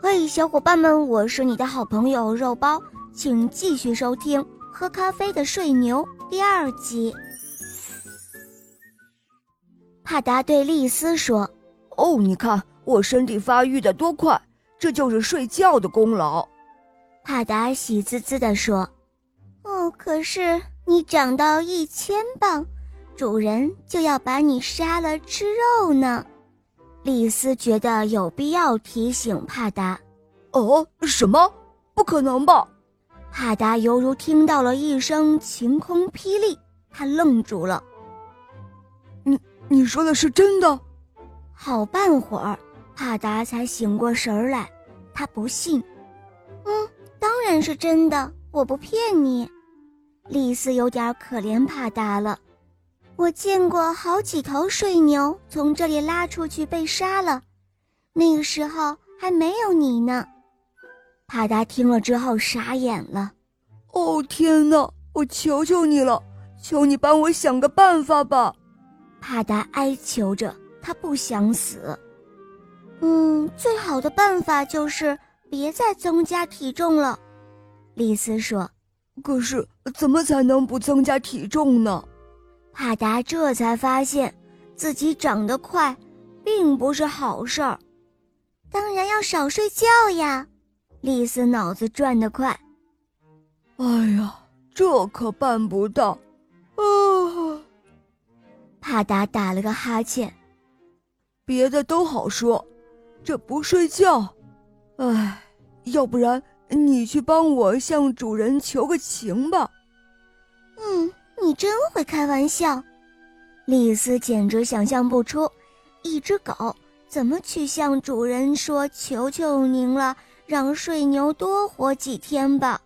嘿，小伙伴们，我是你的好朋友肉包，请继续收听《喝咖啡的睡牛》第二集。帕达对丽丝说：“哦，你看我身体发育的多快，这就是睡觉的功劳。”帕达喜滋滋地说：“哦，可是你长到一千磅，主人就要把你杀了吃肉呢。”丽丝觉得有必要提醒帕达：“哦，什么？不可能吧？”帕达犹如听到了一声晴空霹雳，他愣住了。“你你说的是真的？”好半会儿，帕达才醒过神来。他不信。“嗯，当然是真的，我不骗你。”丽丝有点可怜帕达了。我见过好几头水牛从这里拉出去被杀了，那个时候还没有你呢。帕达听了之后傻眼了。哦天哪！我求求你了，求你帮我想个办法吧！帕达哀求着，他不想死。嗯，最好的办法就是别再增加体重了。丽丝说。可是怎么才能不增加体重呢？帕达这才发现，自己长得快，并不是好事儿。当然要少睡觉呀！丽丝脑子转得快。哎呀，这可办不到！啊！帕达打了个哈欠。别的都好说，这不睡觉，哎，要不然你去帮我向主人求个情吧。嗯。你真会开玩笑，丽丝简直想象不出，一只狗怎么去向主人说：“求求您了，让睡牛多活几天吧。”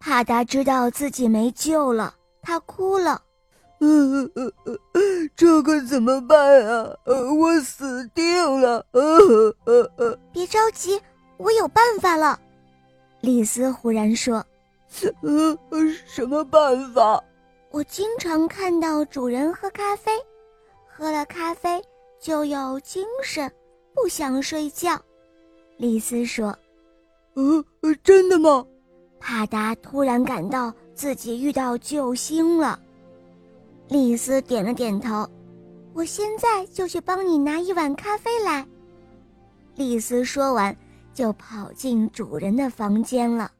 帕达知道自己没救了，他哭了：“呃呃呃，这可怎么办啊？呃我死定了！”呃呃呃别着急，我有办法了。丽丝忽然说：“呃，什么办法？”我经常看到主人喝咖啡，喝了咖啡就有精神，不想睡觉。丽丝说：“呃，真的吗？”帕达突然感到自己遇到救星了。丽丝点了点头：“我现在就去帮你拿一碗咖啡来。”丽丝说完，就跑进主人的房间了。